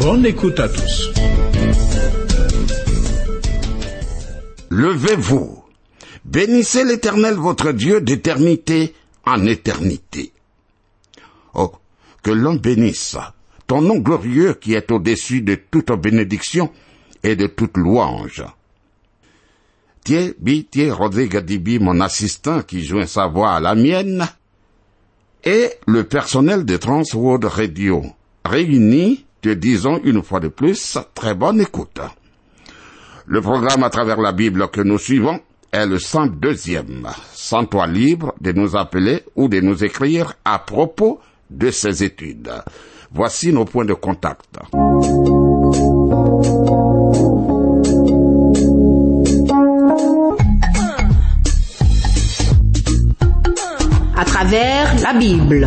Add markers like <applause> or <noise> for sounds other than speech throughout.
Bonne écoute à tous. Levez-vous, bénissez l'Éternel votre Dieu d'éternité en éternité. Oh, que l'on bénisse ton nom glorieux qui est au-dessus de toute bénédiction et de toute louange. Thierry Thier Rodrigue Dibi, mon assistant qui joint sa voix à la mienne, et le personnel de Transworld Radio, réunis, te disons une fois de plus, très bonne écoute. Le programme à travers la Bible que nous suivons est le 102e. Sens-toi libre de nous appeler ou de nous écrire à propos de ces études. Voici nos points de contact. À travers la Bible.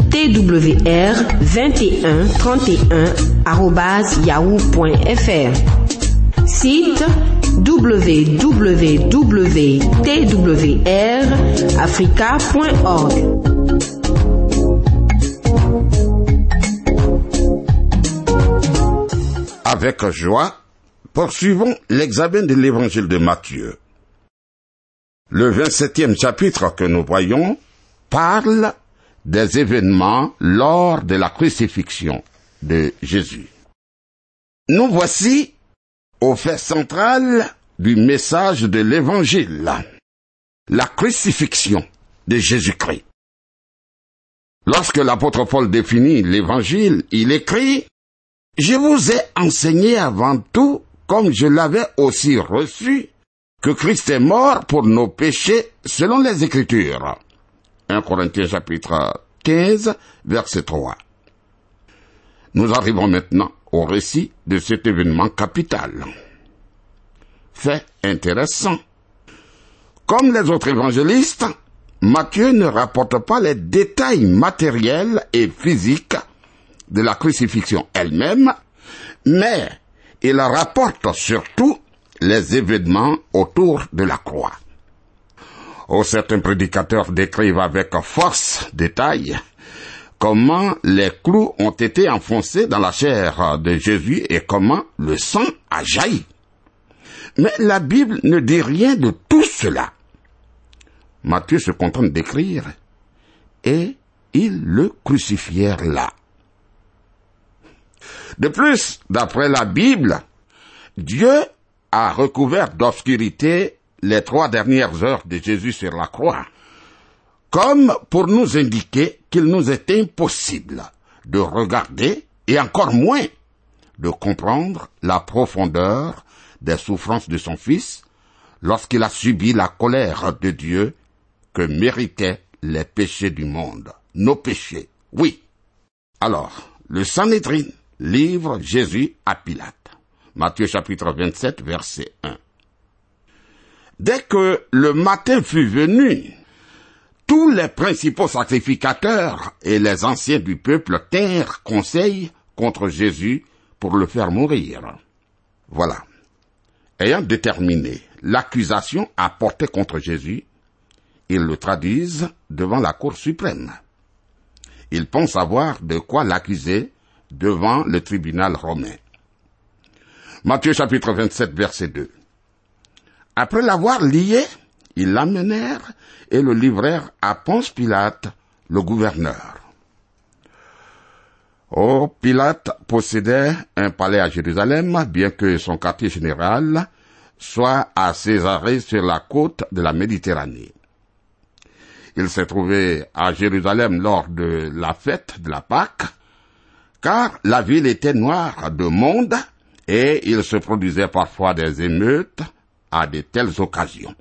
twr 21 31 yahoo.fr. Site www.twrafrica.org. Avec joie, poursuivons l'examen de l'évangile de Matthieu. Le 27e chapitre que nous voyons parle des événements lors de la crucifixion de Jésus. Nous voici au fait central du message de l'évangile, la crucifixion de Jésus-Christ. Lorsque l'apôtre Paul définit l'évangile, il écrit Je vous ai enseigné avant tout, comme je l'avais aussi reçu, que Christ est mort pour nos péchés selon les Écritures. 1 Corinthiens chapitre 15, verset 3. Nous arrivons maintenant au récit de cet événement capital. Fait intéressant. Comme les autres évangélistes, Matthieu ne rapporte pas les détails matériels et physiques de la crucifixion elle-même, mais il rapporte surtout les événements autour de la croix. Oh, certains prédicateurs décrivent avec force détail comment les clous ont été enfoncés dans la chair de Jésus et comment le sang a jailli. Mais la Bible ne dit rien de tout cela. Matthieu se contente d'écrire et ils le crucifièrent là. De plus, d'après la Bible, Dieu a recouvert d'obscurité les trois dernières heures de Jésus sur la croix, comme pour nous indiquer qu'il nous est impossible de regarder et encore moins de comprendre la profondeur des souffrances de son Fils lorsqu'il a subi la colère de Dieu que méritaient les péchés du monde. Nos péchés, oui. Alors, le Sanhédrin livre Jésus à Pilate. Matthieu chapitre 27 verset 1. Dès que le matin fut venu, tous les principaux sacrificateurs et les anciens du peuple tinrent conseil contre Jésus pour le faire mourir. Voilà. Ayant déterminé l'accusation à porter contre Jésus, ils le traduisent devant la Cour suprême. Ils pensent avoir de quoi l'accuser devant le tribunal romain. Matthieu chapitre 27 verset 2. Après l'avoir lié, ils l'amenèrent et le livrèrent à Ponce Pilate, le gouverneur. Oh, Pilate possédait un palais à Jérusalem, bien que son quartier général soit à Césarée sur la côte de la Méditerranée. Il s'est trouvé à Jérusalem lors de la fête de la Pâque, car la ville était noire de monde et il se produisait parfois des émeutes à de telles occasions.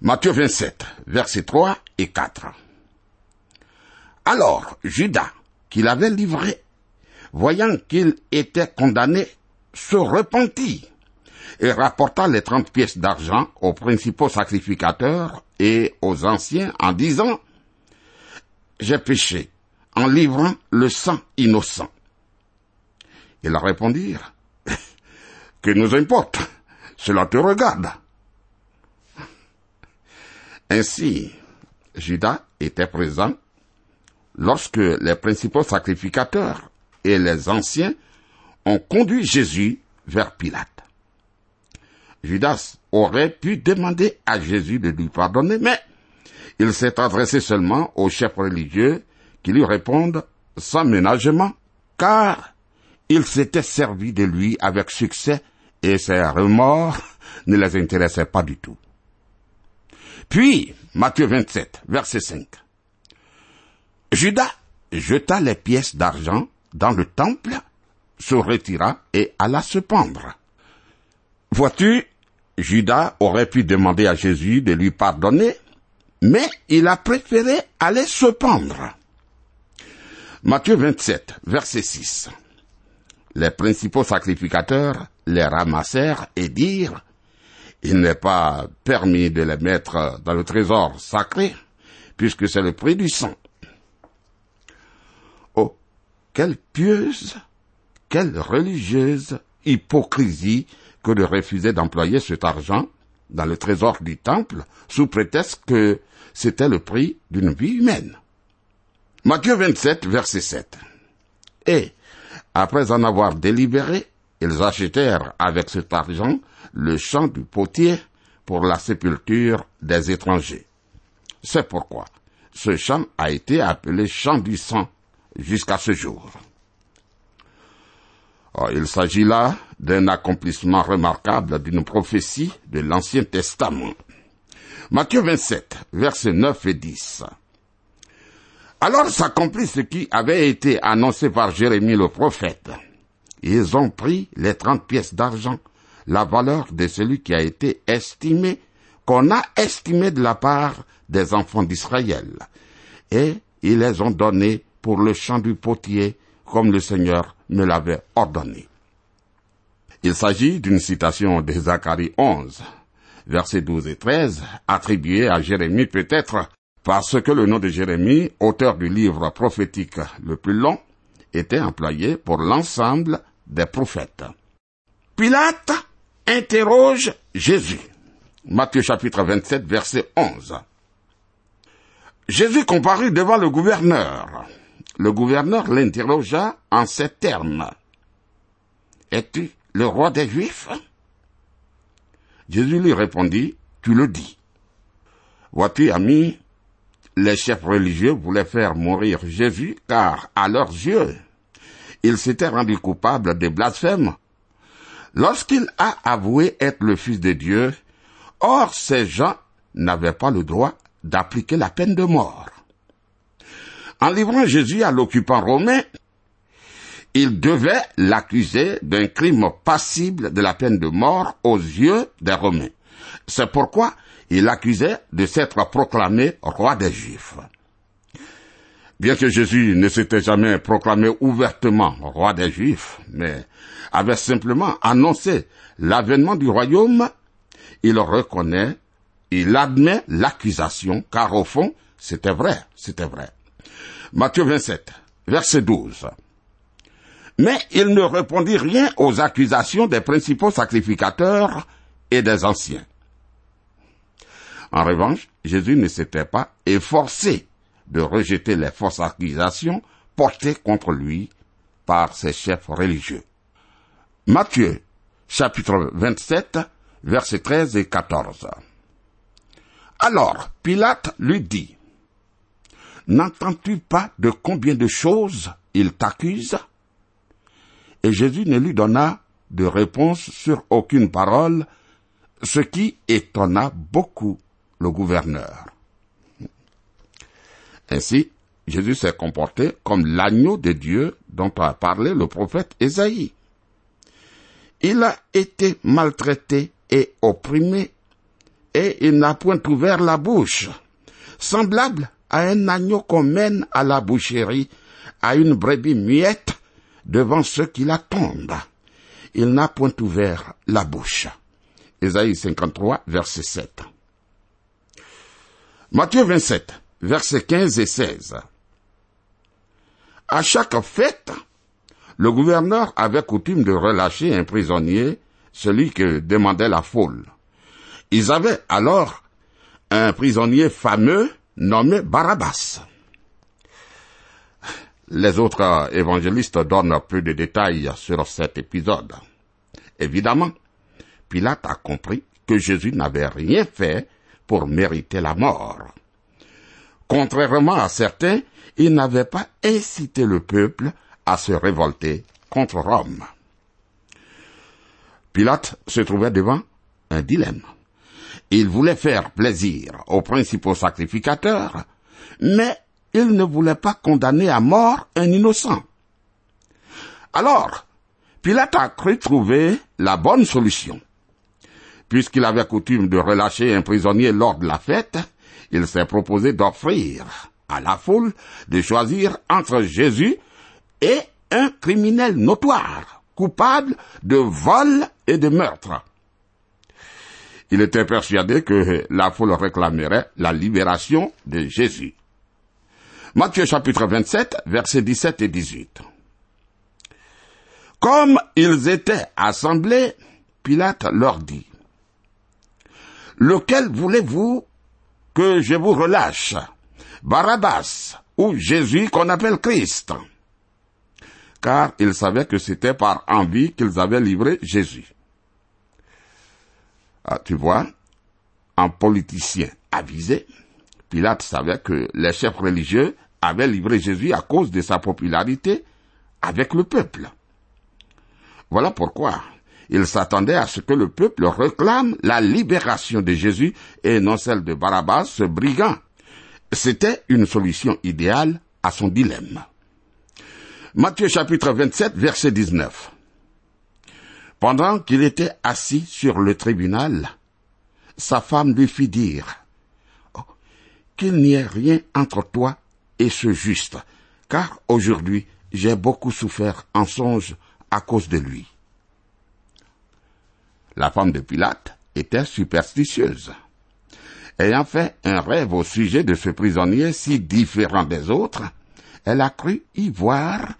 Matthieu 27, versets 3 et 4. Alors Judas, qui l'avait livré, voyant qu'il était condamné, se repentit et rapporta les trente pièces d'argent aux principaux sacrificateurs et aux anciens en disant, J'ai péché en livrant le sang innocent. Ils répondirent, <laughs> Que nous importe, cela te regarde. Ainsi, Judas était présent lorsque les principaux sacrificateurs et les anciens ont conduit Jésus vers Pilate. Judas aurait pu demander à Jésus de lui pardonner, mais il s'est adressé seulement aux chefs religieux qui lui répondent sans ménagement, car il s'était servi de lui avec succès et ses remords <laughs> ne les intéressaient pas du tout. Puis, Matthieu 27, verset 5. Judas jeta les pièces d'argent dans le temple, se retira et alla se pendre. Vois-tu, Judas aurait pu demander à Jésus de lui pardonner, mais il a préféré aller se pendre. Matthieu 27, verset 6. Les principaux sacrificateurs les ramassèrent et dirent, il n'est pas permis de les mettre dans le trésor sacré, puisque c'est le prix du sang. Oh, quelle pieuse, quelle religieuse hypocrisie que de refuser d'employer cet argent dans le trésor du temple sous prétexte que c'était le prix d'une vie humaine. Matthieu 27, verset 7. Et, après en avoir délibéré, ils achetèrent avec cet argent le champ du potier pour la sépulture des étrangers. C'est pourquoi ce champ a été appelé champ du sang jusqu'à ce jour. Oh, il s'agit là d'un accomplissement remarquable d'une prophétie de l'Ancien Testament. Matthieu 27, versets 9 et 10. Alors s'accomplit ce qui avait été annoncé par Jérémie le prophète. Ils ont pris les trente pièces d'argent, la valeur de celui qui a été estimé, qu'on a estimé de la part des enfants d'Israël, et ils les ont donnés pour le champ du potier, comme le Seigneur me l'avait ordonné. Il s'agit d'une citation de Zacharie 11, versets 12 et 13, attribuée à Jérémie peut-être parce que le nom de Jérémie, auteur du livre prophétique le plus long, était employé pour l'ensemble des prophètes. Pilate interroge Jésus. Matthieu chapitre 27 verset 11. Jésus comparut devant le gouverneur. Le gouverneur l'interrogea en ces termes. Es-tu le roi des Juifs? Jésus lui répondit, Tu le dis. Vois-tu, ami, les chefs religieux voulaient faire mourir Jésus car, à leurs yeux, il s'était rendu coupable de blasphème. Lorsqu'il a avoué être le Fils de Dieu, or ces gens n'avaient pas le droit d'appliquer la peine de mort. En livrant Jésus à l'occupant romain, il devait l'accuser d'un crime passible de la peine de mort aux yeux des Romains. C'est pourquoi il l'accusait de s'être proclamé roi des Juifs. Bien que Jésus ne s'était jamais proclamé ouvertement roi des Juifs, mais avait simplement annoncé l'avènement du royaume, il reconnaît, il admet l'accusation, car au fond, c'était vrai, c'était vrai. Matthieu 27, verset 12. Mais il ne répondit rien aux accusations des principaux sacrificateurs et des anciens. En revanche, Jésus ne s'était pas efforcé de rejeter les fausses accusations portées contre lui par ses chefs religieux. Matthieu, chapitre 27, versets 13 et 14. Alors, Pilate lui dit, N'entends-tu pas de combien de choses il t'accuse? Et Jésus ne lui donna de réponse sur aucune parole, ce qui étonna beaucoup le gouverneur. Ainsi, Jésus s'est comporté comme l'agneau de Dieu dont a parlé le prophète Ésaïe. Il a été maltraité et opprimé, et il n'a point ouvert la bouche, semblable à un agneau qu'on mène à la boucherie, à une brebis muette devant ceux qui l'attendent. Il n'a point ouvert la bouche. Ésaïe 53, verset 7. Matthieu 27, versets 15 et 16. À chaque fête, le gouverneur avait coutume de relâcher un prisonnier, celui que demandait la foule. Ils avaient alors un prisonnier fameux nommé Barabbas. Les autres évangélistes donnent peu de détails sur cet épisode. Évidemment, Pilate a compris que Jésus n'avait rien fait pour mériter la mort. Contrairement à certains, il n'avait pas incité le peuple à se révolter contre Rome. Pilate se trouvait devant un dilemme. Il voulait faire plaisir aux principaux sacrificateurs, mais il ne voulait pas condamner à mort un innocent. Alors, Pilate a cru trouver la bonne solution. Puisqu'il avait coutume de relâcher un prisonnier lors de la fête, il s'est proposé d'offrir à la foule de choisir entre Jésus et un criminel notoire, coupable de vol et de meurtre. Il était persuadé que la foule réclamerait la libération de Jésus. Matthieu chapitre 27, versets 17 et 18. Comme ils étaient assemblés, Pilate leur dit, Lequel voulez-vous que je vous relâche? Barabbas ou Jésus qu'on appelle Christ? Car ils savaient que c'était par envie qu'ils avaient livré Jésus. Ah, tu vois, un politicien avisé, Pilate savait que les chefs religieux avaient livré Jésus à cause de sa popularité avec le peuple. Voilà pourquoi il s'attendait à ce que le peuple réclame la libération de Jésus et non celle de Barabbas, ce brigand. C'était une solution idéale à son dilemme. Matthieu chapitre 27 verset 19. Pendant qu'il était assis sur le tribunal, sa femme lui fit dire, oh, qu'il n'y ait rien entre toi et ce juste, car aujourd'hui j'ai beaucoup souffert en songe à cause de lui. La femme de Pilate était superstitieuse. Ayant fait un rêve au sujet de ce prisonnier si différent des autres, elle a cru y voir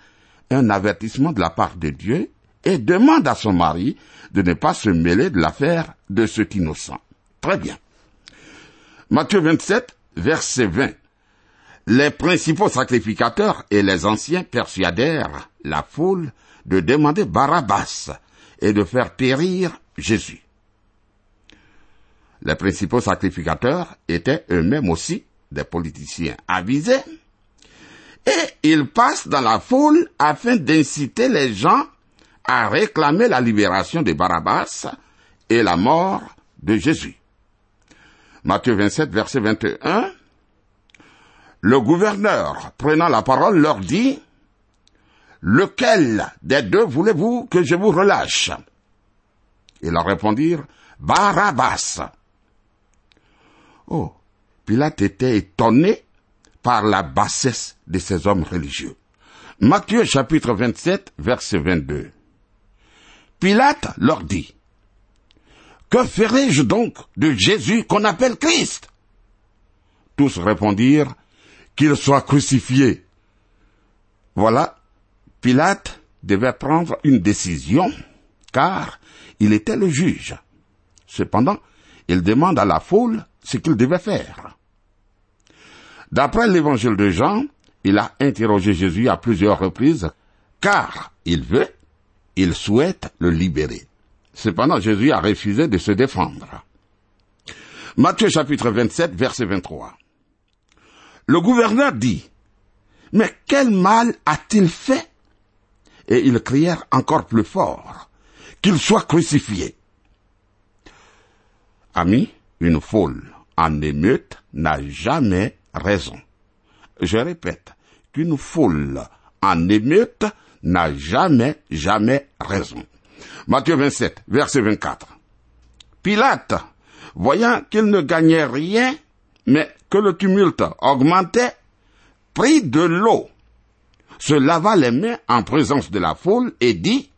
un avertissement de la part de Dieu et demande à son mari de ne pas se mêler de l'affaire de cet innocent. Très bien. Matthieu 27, verset 20. Les principaux sacrificateurs et les anciens persuadèrent la foule de demander Barabbas et de faire périr Jésus. Les principaux sacrificateurs étaient eux-mêmes aussi des politiciens avisés, et ils passent dans la foule afin d'inciter les gens à réclamer la libération de Barabbas et la mort de Jésus. Matthieu 27, verset 21. Le gouverneur, prenant la parole, leur dit, Lequel des deux voulez-vous que je vous relâche? Ils leur répondirent, Barabbas. Oh, Pilate était étonné par la bassesse de ces hommes religieux. Matthieu chapitre 27, verset 22. Pilate leur dit, Que ferai-je donc de Jésus qu'on appelle Christ? Tous répondirent, Qu'il soit crucifié. Voilà, Pilate devait prendre une décision, car il était le juge. Cependant, il demande à la foule ce qu'il devait faire. D'après l'évangile de Jean, il a interrogé Jésus à plusieurs reprises, car il veut, il souhaite le libérer. Cependant, Jésus a refusé de se défendre. Matthieu chapitre 27, verset 23. Le gouverneur dit, Mais quel mal a-t-il fait? Et ils crièrent encore plus fort, qu'il soit crucifié. Ami, une foule en émeute n'a jamais raison. Je répète, qu'une foule en émeute n'a jamais, jamais raison. Matthieu 27, verset 24. Pilate, voyant qu'il ne gagnait rien, mais que le tumulte augmentait, prit de l'eau, se lava les mains en présence de la foule et dit,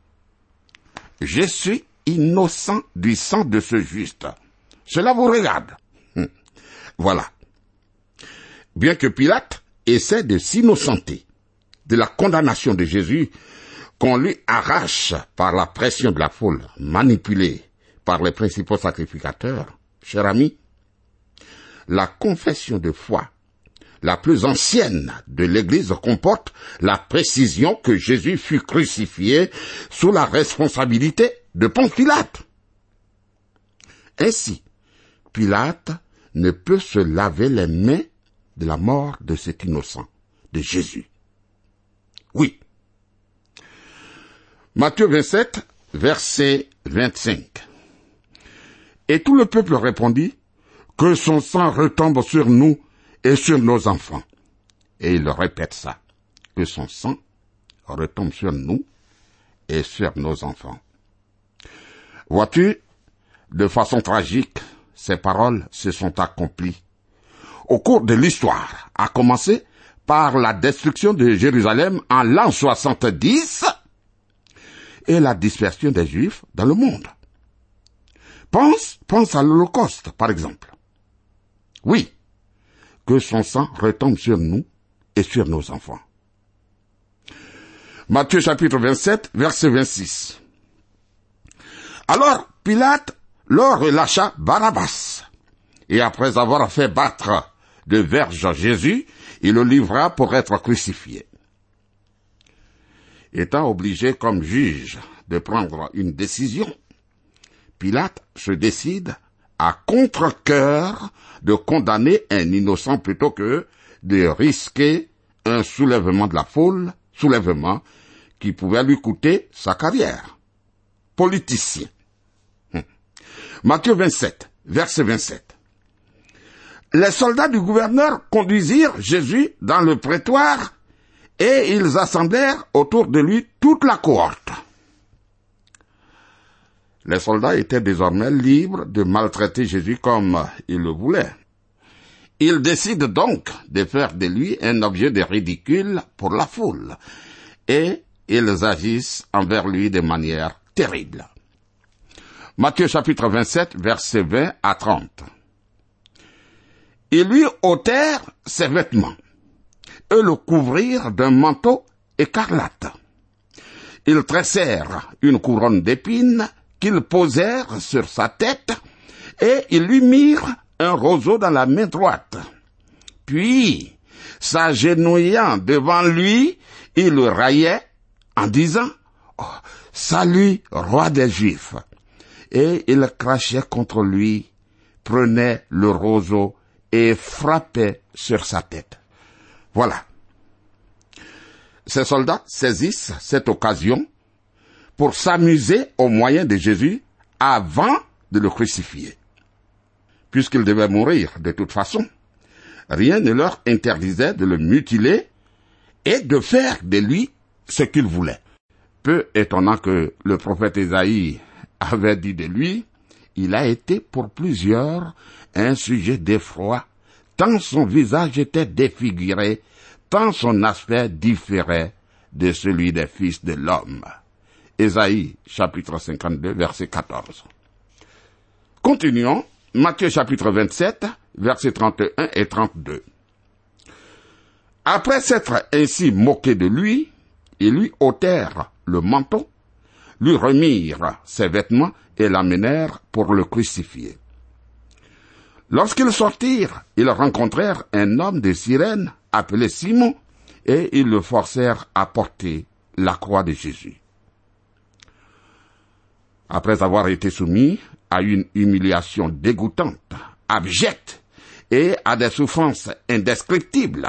Je suis innocent du sang de ce juste. Cela vous regarde. Hum. Voilà. Bien que Pilate essaie de s'innocenter de la condamnation de Jésus qu'on lui arrache par la pression de la foule, manipulée par les principaux sacrificateurs, cher ami, la confession de foi la plus ancienne de l'Église comporte la précision que Jésus fut crucifié sous la responsabilité de Ponce Pilate. Ainsi, Pilate ne peut se laver les mains de la mort de cet innocent, de Jésus. Oui. Matthieu 27, verset 25. Et tout le peuple répondit, que son sang retombe sur nous et sur nos enfants. Et il répète ça, que son sang retombe sur nous et sur nos enfants. Vois-tu, de façon tragique, ces paroles se sont accomplies. Au cours de l'histoire, à commencer par la destruction de Jérusalem en l'an 70 et la dispersion des Juifs dans le monde. Pense, pense à l'Holocauste, par exemple. Oui, que son sang retombe sur nous et sur nos enfants. Matthieu chapitre 27, verset 26. Alors Pilate leur relâcha Barabbas, et après avoir fait battre de verge Jésus, il le livra pour être crucifié. Étant obligé comme juge de prendre une décision, Pilate se décide à contre-cœur de condamner un innocent plutôt que de risquer un soulèvement de la foule, soulèvement qui pouvait lui coûter sa carrière. Politicien. Hum. Matthieu 27, verset 27. Les soldats du gouverneur conduisirent Jésus dans le prétoire et ils assemblèrent autour de lui toute la cohorte. Les soldats étaient désormais libres de maltraiter Jésus comme ils le voulaient. Ils décident donc de faire de lui un objet de ridicule pour la foule, et ils agissent envers lui de manière terrible. Matthieu chapitre 27, versets 20 à 30. Ils lui ôtèrent ses vêtements et le couvrirent d'un manteau écarlate. Ils tressèrent une couronne d'épines qu'ils posèrent sur sa tête, et ils lui mirent un roseau dans la main droite. Puis, s'agenouillant devant lui, ils le raillaient en disant, oh, Salut, roi des Juifs. Et ils crachaient contre lui, prenaient le roseau et frappaient sur sa tête. Voilà. Ces soldats saisissent cette occasion pour s'amuser au moyen de Jésus avant de le crucifier. Puisqu'il devait mourir de toute façon, rien ne leur interdisait de le mutiler et de faire de lui ce qu'ils voulaient. Peu étonnant que le prophète Isaïe avait dit de lui, il a été pour plusieurs un sujet d'effroi, tant son visage était défiguré, tant son aspect différait de celui des fils de l'homme. Ésaïe chapitre 52 verset 14. Continuons, Matthieu chapitre 27 verset 31 et 32. Après s'être ainsi moqué de lui, ils lui ôtèrent le manteau, lui remirent ses vêtements et l'amenèrent pour le crucifier. Lorsqu'ils sortirent, ils rencontrèrent un homme de sirène appelé Simon, et ils le forcèrent à porter la croix de Jésus après avoir été soumis à une humiliation dégoûtante, abjecte et à des souffrances indescriptibles.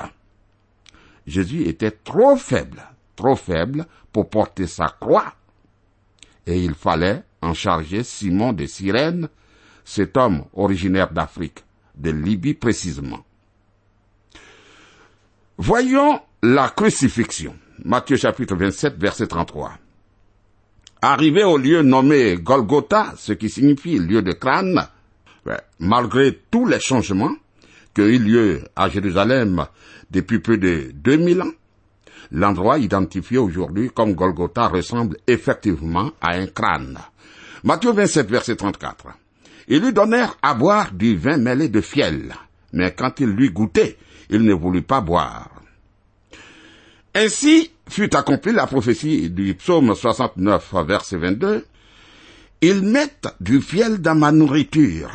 Jésus était trop faible, trop faible pour porter sa croix. Et il fallait en charger Simon de Cyrène, cet homme originaire d'Afrique, de Libye précisément. Voyons la crucifixion. Matthieu chapitre 27, verset 33. Arrivé au lieu nommé Golgotha, ce qui signifie lieu de crâne, malgré tous les changements qui ont eu lieu à Jérusalem depuis plus de 2000 ans, l'endroit identifié aujourd'hui comme Golgotha ressemble effectivement à un crâne. Matthieu 27, verset 34. Ils lui donnèrent à boire du vin mêlé de fiel, mais quand il lui goûtait, il ne voulut pas boire. Ainsi fut accomplie la prophétie du psaume 69, verset 22. Ils mettent du fiel dans ma nourriture,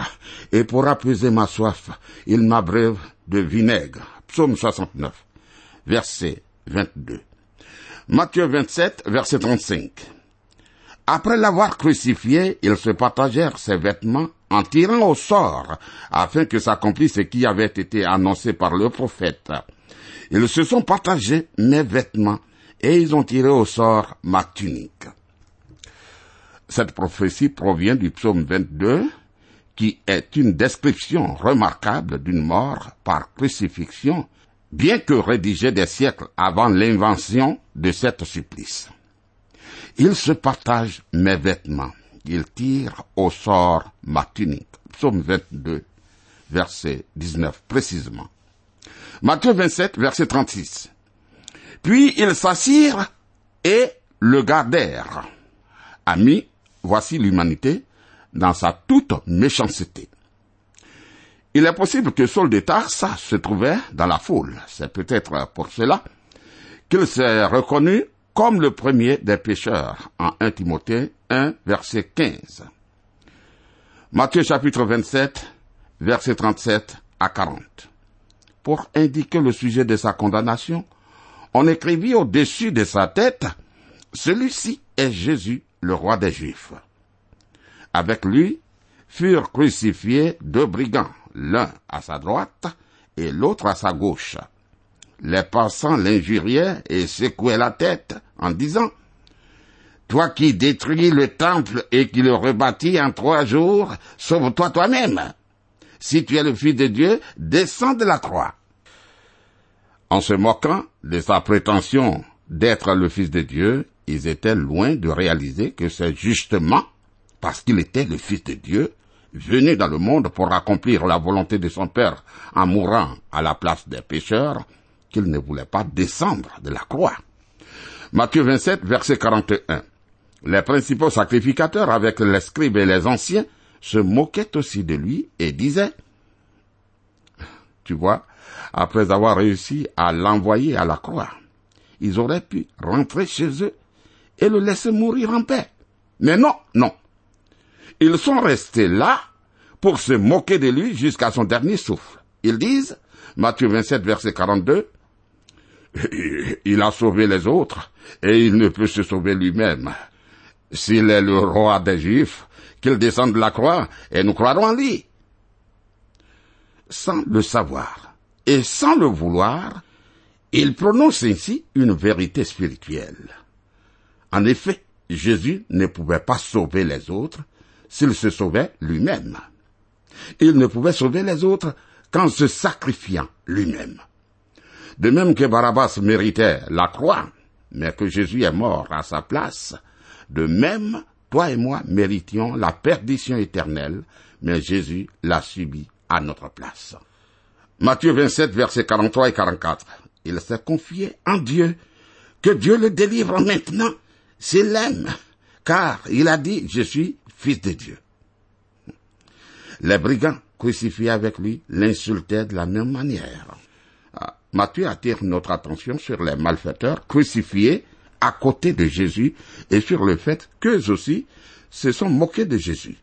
et pour apaiser ma soif, ils m'abreuvent de vinaigre. Psaume 69, verset 22. Matthieu 27, verset 35. Après l'avoir crucifié, ils se partagèrent ses vêtements en tirant au sort, afin que s'accomplisse ce qui avait été annoncé par le prophète. Ils se sont partagés mes vêtements, et ils ont tiré au sort ma tunique. Cette prophétie provient du psaume 22, qui est une description remarquable d'une mort par crucifixion, bien que rédigée des siècles avant l'invention de cette supplice. Il se partage mes vêtements. Il tire au sort ma tunique. Psaume 22, verset 19 précisément. Matthieu 27, verset 36. Puis ils s'assirent et le gardèrent. Amis, voici l'humanité dans sa toute méchanceté. Il est possible que Saul de Tarsa se trouvait dans la foule. C'est peut-être pour cela qu'il s'est reconnu comme le premier des pécheurs en 1 Timothée 1 verset 15. Matthieu chapitre 27 verset 37 à 40. Pour indiquer le sujet de sa condamnation, on écrivit au-dessus de sa tête, celui-ci est Jésus, le roi des Juifs. Avec lui furent crucifiés deux brigands, l'un à sa droite et l'autre à sa gauche. Les passants l'injuriaient et secouaient la tête en disant, Toi qui détruis le temple et qui le rebâtis en trois jours, sauve-toi toi-même. Si tu es le Fils de Dieu, descends de la croix. En se moquant de sa prétention d'être le Fils de Dieu, ils étaient loin de réaliser que c'est justement parce qu'il était le Fils de Dieu, venu dans le monde pour accomplir la volonté de son Père en mourant à la place des pécheurs, qu'il ne voulait pas descendre de la croix. Matthieu 27, verset 41. Les principaux sacrificateurs avec les scribes et les anciens se moquaient aussi de lui et disaient, tu vois, après avoir réussi à l'envoyer à la croix, ils auraient pu rentrer chez eux et le laisser mourir en paix. Mais non, non. Ils sont restés là pour se moquer de lui jusqu'à son dernier souffle. Ils disent, Matthieu 27, verset 42, il a sauvé les autres et il ne peut se sauver lui-même. S'il est le roi des Juifs, qu'il descende de la croix et nous croirons en lui. Sans le savoir et sans le vouloir, il prononce ainsi une vérité spirituelle. En effet, Jésus ne pouvait pas sauver les autres s'il se sauvait lui-même. Il ne pouvait sauver les autres qu'en se sacrifiant lui-même. De même que Barabbas méritait la croix, mais que Jésus est mort à sa place, de même, toi et moi méritions la perdition éternelle, mais Jésus l'a subi à notre place. Matthieu 27, versets 43 et 44. Il s'est confié en Dieu, que Dieu le délivre maintenant s'il l'aime, car il a dit, je suis fils de Dieu. Les brigands crucifiés avec lui l'insultaient de la même manière. Matthieu attire notre attention sur les malfaiteurs crucifiés à côté de Jésus et sur le fait qu'eux aussi se sont moqués de Jésus.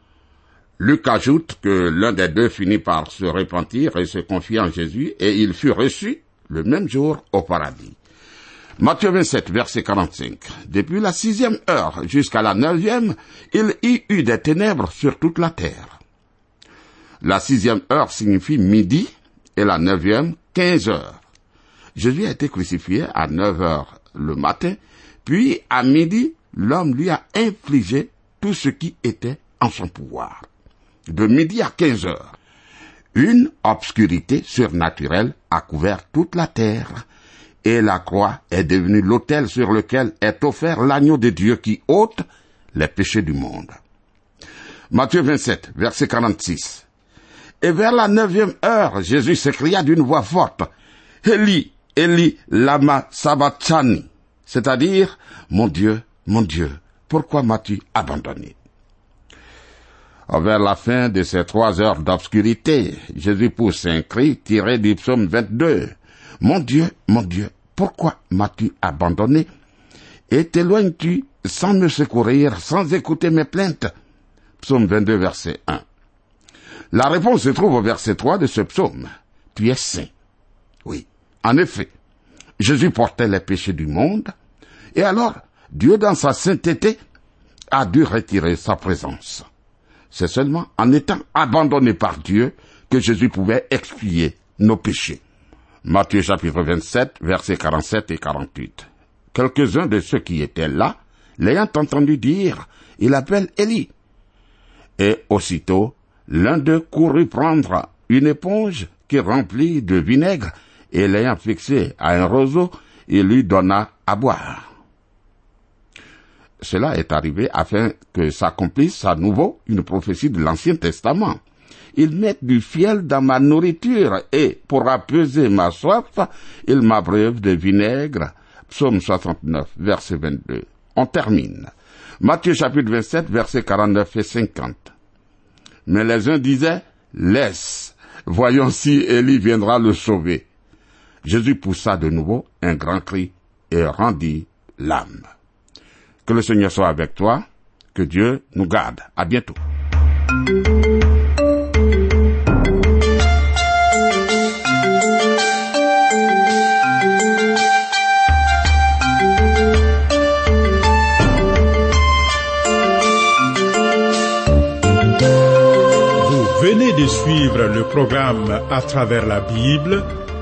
Luc ajoute que l'un des deux finit par se repentir et se confier en Jésus et il fut reçu le même jour au paradis. Matthieu 27, verset 45. Depuis la sixième heure jusqu'à la neuvième, il y eut des ténèbres sur toute la terre. La sixième heure signifie midi et la neuvième, quinze heures. Jésus a été crucifié à 9 heures le matin, puis à midi, l'homme lui a infligé tout ce qui était en son pouvoir. De midi à 15 heures, une obscurité surnaturelle a couvert toute la terre, et la croix est devenue l'autel sur lequel est offert l'agneau de Dieu qui ôte les péchés du monde. Matthieu 27, verset 46. Et vers la neuvième heure, Jésus s'écria d'une voix forte, Eli, Eli, lama sabachthani, c'est-à-dire, mon Dieu, mon Dieu, pourquoi m'as-tu abandonné? Vers la fin de ces trois heures d'obscurité, Jésus pousse un cri tiré du psaume 22. Mon Dieu, mon Dieu, pourquoi m'as-tu abandonné? Et t'éloignes-tu sans me secourir, sans écouter mes plaintes? Psaume 22, verset 1. La réponse se trouve au verset 3 de ce psaume. Tu es saint. Oui, en effet, Jésus portait les péchés du monde, et alors Dieu dans sa sainteté a dû retirer sa présence. C'est seulement en étant abandonné par Dieu que Jésus pouvait expier nos péchés. Matthieu chapitre 27, versets 47 et 48. Quelques-uns de ceux qui étaient là, l'ayant entendu dire, il appelle Élie. Et aussitôt, l'un d'eux courut prendre une éponge qui remplit de vinaigre, et l'ayant fixé à un roseau, il lui donna à boire. Cela est arrivé afin que s'accomplisse à nouveau une prophétie de l'Ancien Testament. Ils mettent du fiel dans ma nourriture et, pour apaiser ma soif, ils m'abreuvent de vinaigre. Psaume 69, verset 22. On termine. Matthieu chapitre 27, verset 49 et 50. Mais les uns disaient, laisse, voyons si Élie viendra le sauver. Jésus poussa de nouveau un grand cri et rendit l'âme. Que le Seigneur soit avec toi, que Dieu nous garde. À bientôt. Vous venez de suivre le programme À travers la Bible,